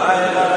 La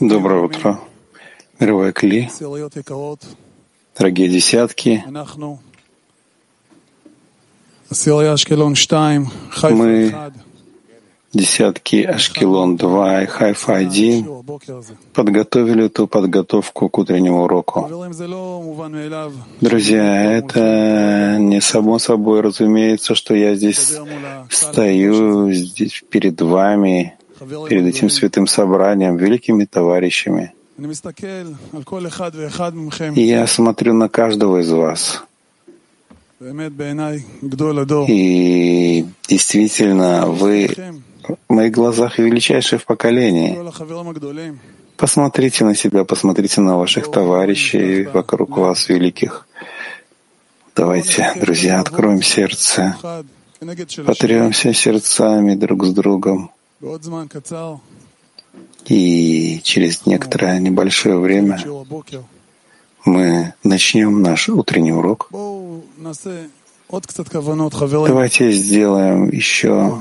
Доброе утро, мировая Кли, дорогие десятки. Мы десятки Ашкелон 2 и Хайфа 1 подготовили эту подготовку к утреннему уроку. Друзья, это не само собой разумеется, что я здесь стою здесь перед вами, перед этим святым собранием, великими товарищами. И я смотрю на каждого из вас. И действительно, вы в моих глазах величайшее в поколении. Посмотрите на себя, посмотрите на ваших товарищей вокруг вас великих. Давайте, друзья, откроем сердце, потремся сердцами друг с другом. И через некоторое небольшое время мы начнем наш утренний урок. Давайте сделаем еще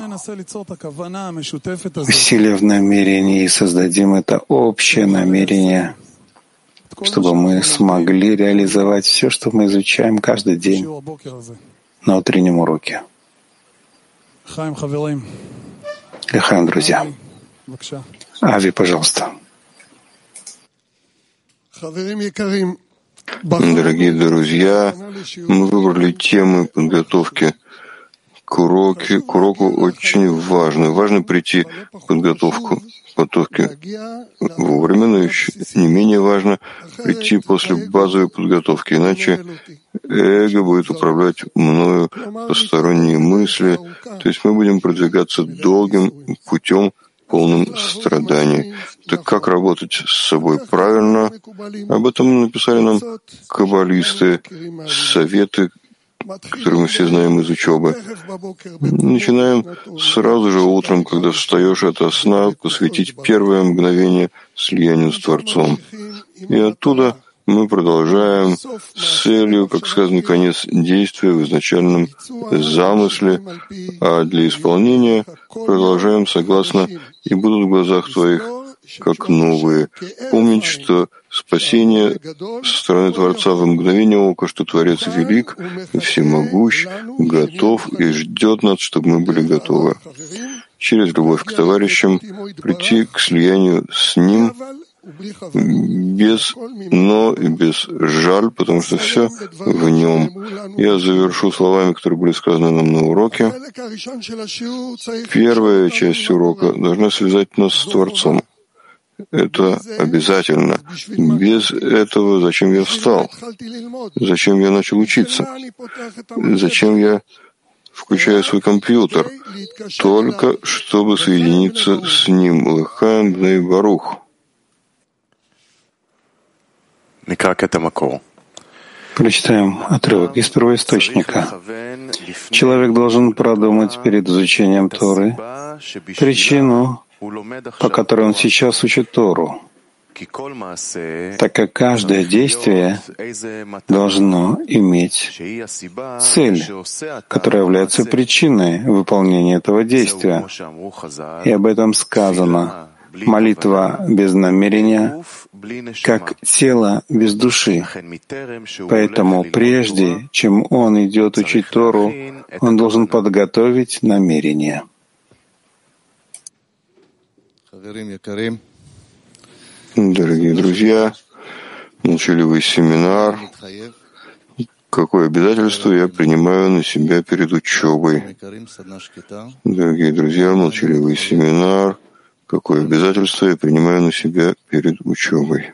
усилие в намерении и создадим это общее намерение, чтобы мы смогли реализовать все, что мы изучаем каждый день на утреннем уроке. Лихан, друзья. Ави, пожалуйста. Дорогие друзья, мы выбрали темы подготовки к, уроке, к уроку очень важную. Важно прийти в подготовку подготовки вовремя, но еще не менее важно прийти после базовой подготовки, иначе эго будет управлять мною посторонние мысли, то есть мы будем продвигаться долгим путем, полным страданий. Так как работать с собой правильно? Об этом написали нам каббалисты, советы, которые мы все знаем из учебы. Начинаем сразу же утром, когда встаешь от сна, посвятить первое мгновение слиянию с Творцом. И оттуда мы продолжаем с целью, как сказано, конец действия в изначальном замысле, а для исполнения продолжаем согласно «и будут в глазах твоих как новые». Помнить, что спасение со стороны Творца в мгновение ока, что Творец велик, всемогущ, готов и ждет нас, чтобы мы были готовы. Через любовь к товарищам прийти к слиянию с Ним без «но» и без «жаль», потому что все в нем. Я завершу словами, которые были сказаны нам на уроке. Первая часть урока должна связать нас с Творцом. Это обязательно. Без этого зачем я встал? Зачем я начал учиться? Зачем я включаю свой компьютер? Только чтобы соединиться с ним. Лыхаем Бней Барух. Прочитаем отрывок из первоисточника. Человек должен продумать перед изучением Торы причину, по которой он сейчас учит Тору, так как каждое действие должно иметь цель, которая является причиной выполнения этого действия. И об этом сказано. Молитва без намерения, как тело без души. Поэтому прежде, чем он идет учить Тору, он должен подготовить намерение. Дорогие друзья, молчаливый семинар. Какое обязательство я принимаю на себя перед учебой? Дорогие друзья, молчаливый семинар какое обязательство я принимаю на себя перед учебой.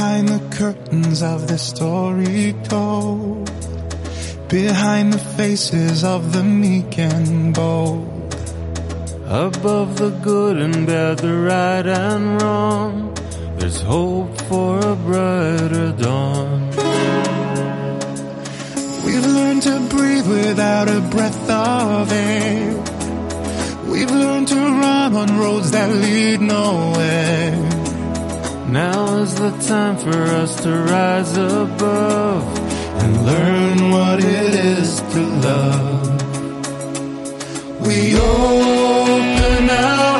Behind the curtains of the story told, behind the faces of the meek and bold, above the good and bad, the right and wrong, there's hope for a brighter dawn. We've learned to breathe without a breath of air. We've learned to run on roads that lead nowhere. Now is the time for us to rise above and learn what it is to love. We open our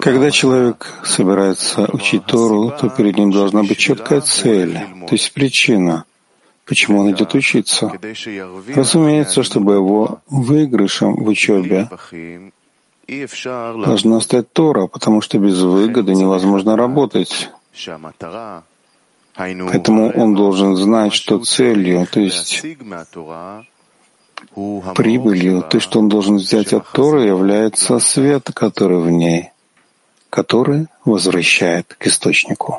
Когда человек собирается учить Тору, то перед ним должна быть четкая цель, то есть причина, почему он идет учиться. Разумеется, чтобы его выигрышем в учебе должна стать Тора, потому что без выгоды невозможно работать. Поэтому он должен знать, что целью, то есть прибылью, то, что он должен взять от Торы, является свет, который в ней, который возвращает к источнику.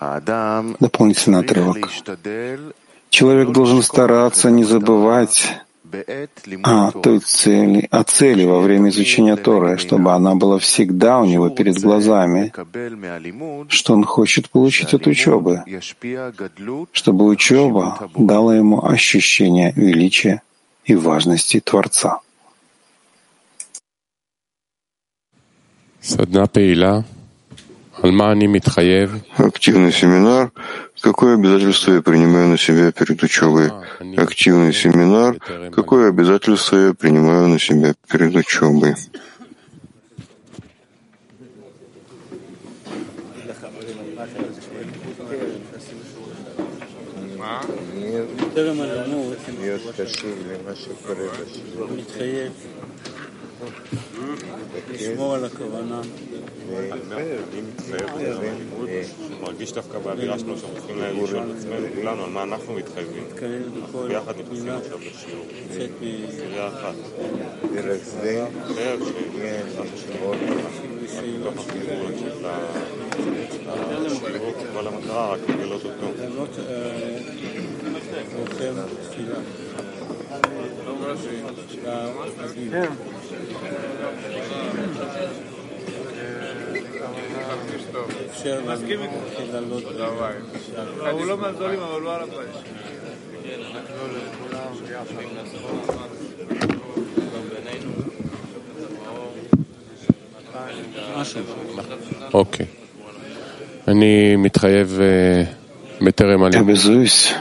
Дополнительный отрывок. Человек должен стараться не забывать о той цели, о цели во время изучения Торы, чтобы она была всегда у него перед глазами, что он хочет получить от учебы, чтобы учеба дала ему ощущение величия и важности Творца. Активный семинар. Какое обязательство я принимаю на себя перед учебой? Активный семинар. Какое обязательство я принимаю на себя перед учебой? לשמור על הכוונה. אני מתחייב לעמוד, מרגיש דווקא באווירה שלנו שאנחנו צריכים לשאול את עצמנו כולנו על מה אנחנו מתחייבים. אנחנו ביחד נכנסים עכשיו לשיעור. קריאה אחת. אחר שאנחנו מתוך החיבור לשיעור, כל המטרה רק לגלות אותו. רוחם תפילה. כן. מסכים איתך. הוא לא מהגדולים, אבל הוא על הפרש. אוקיי. אני מתחייב בטרם Я обязуюсь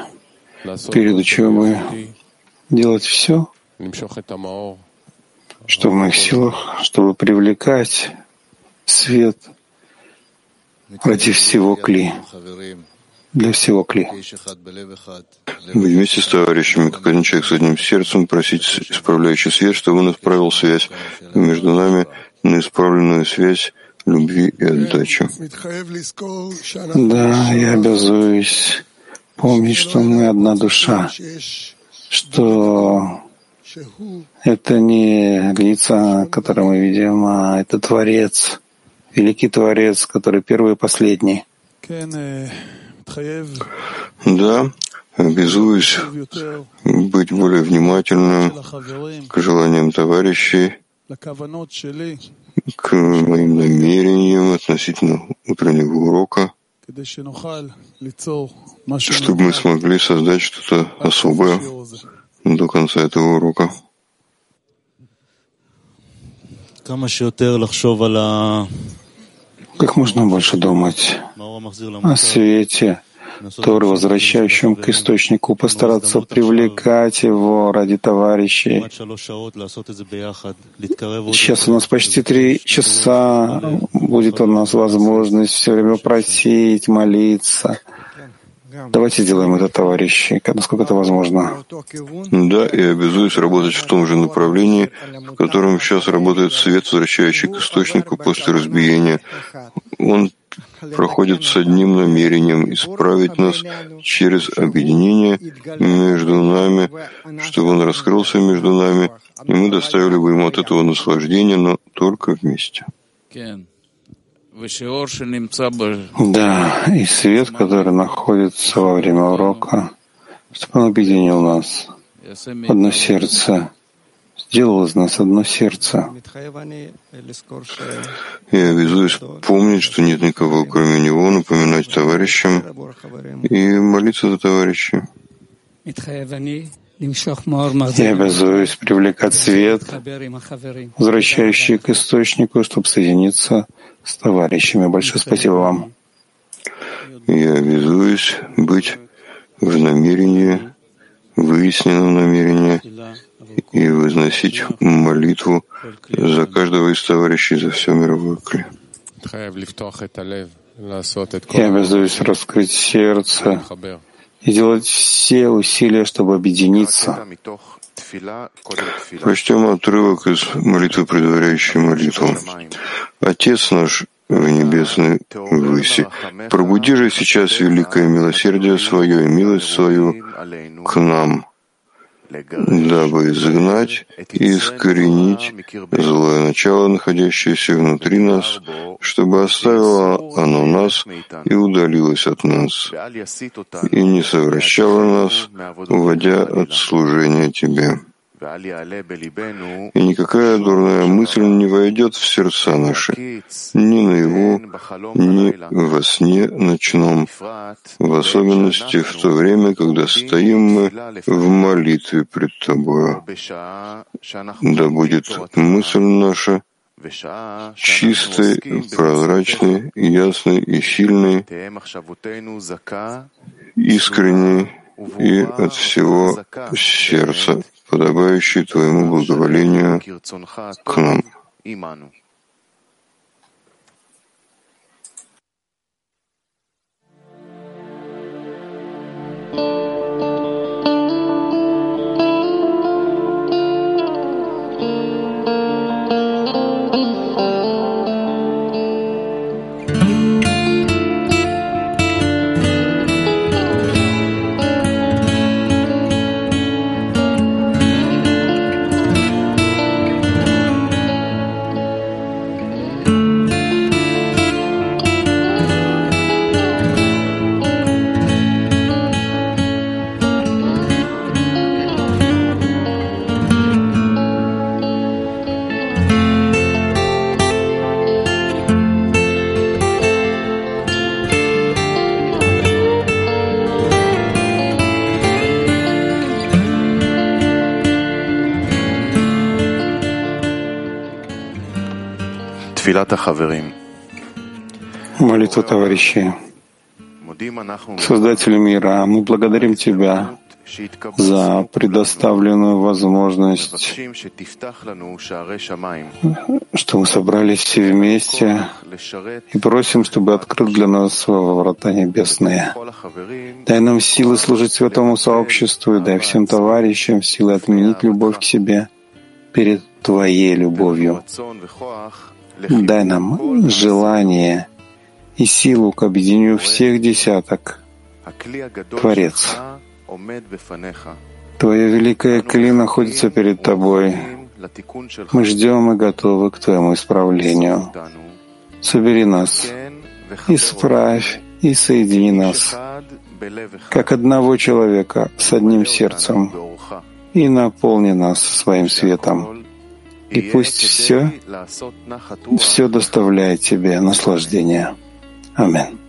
перед учебой делать все, что в моих силах, чтобы привлекать свет ради всего кли, для всего кли. Быть вместе с товарищами, как один человек с одним сердцем, просить исправляющий свет, чтобы он исправил связь между нами на исправленную связь любви и отдачи. Да, я обязуюсь помнить, что мы одна душа, что это не лица, которые мы видим, а это Творец, великий Творец, который первый и последний. Да, обязуюсь быть более внимательным к желаниям товарищей, к моим намерениям относительно утреннего урока, чтобы мы смогли создать что-то особое до конца этого урока. Как можно больше думать о свете, Торы, возвращающем к источнику, постараться привлекать его ради товарищей. Сейчас у нас почти три часа. Будет у нас возможность все время просить, молиться. Давайте сделаем это, товарищи, насколько это возможно. Да, и обязуюсь работать в том же направлении, в котором сейчас работает свет, возвращающий к источнику после разбиения. Он проходит с одним намерением исправить нас через объединение между нами, чтобы он раскрылся между нами, и мы доставили бы ему от этого наслаждения, но только вместе. Да, и свет, который находится во время урока, чтобы он объединил нас одно сердце, сделал из нас одно сердце. Я обязуюсь помнить, что нет никого, кроме него, напоминать товарищам и молиться за товарищей. Я обязуюсь привлекать свет, возвращающий к источнику, чтобы соединиться с товарищами. Большое спасибо вам. Я обязуюсь быть в намерении выяснено намерение и возносить молитву за каждого из товарищей за все мировое кли. Я обязуюсь раскрыть сердце и делать все усилия, чтобы объединиться. Прочтем отрывок из молитвы, предваряющей молитву. Отец наш в небесной выси, пробуди же сейчас великое милосердие свое и милость свою к нам, дабы изгнать и искоренить злое начало, находящееся внутри нас, чтобы оставило оно нас и удалилось от нас, и не совращало нас, уводя от служения Тебе. И никакая дурная мысль не войдет в сердца наши, ни наяву, ни во сне ночном, в особенности в то время, когда стоим мы в молитве пред Тобою. Да будет мысль наша чистой, прозрачной, ясной и сильной, искренней и от всего сердца, подобающий Твоему благоволению к нам. Молитва товарищей. Создатель мира, мы благодарим Тебя за предоставленную возможность, что мы собрались все вместе и просим, чтобы открыл для нас врата небесные. Дай нам силы служить святому сообществу и дай всем товарищам силы отменить любовь к себе перед Твоей любовью. Дай нам желание и силу к объединению всех десяток. Творец, Твоя великая кли находится перед Тобой. Мы ждем и готовы к Твоему исправлению. Собери нас, исправь и соедини нас, как одного человека с одним сердцем, и наполни нас своим светом и пусть все, все доставляет тебе наслаждение. Аминь.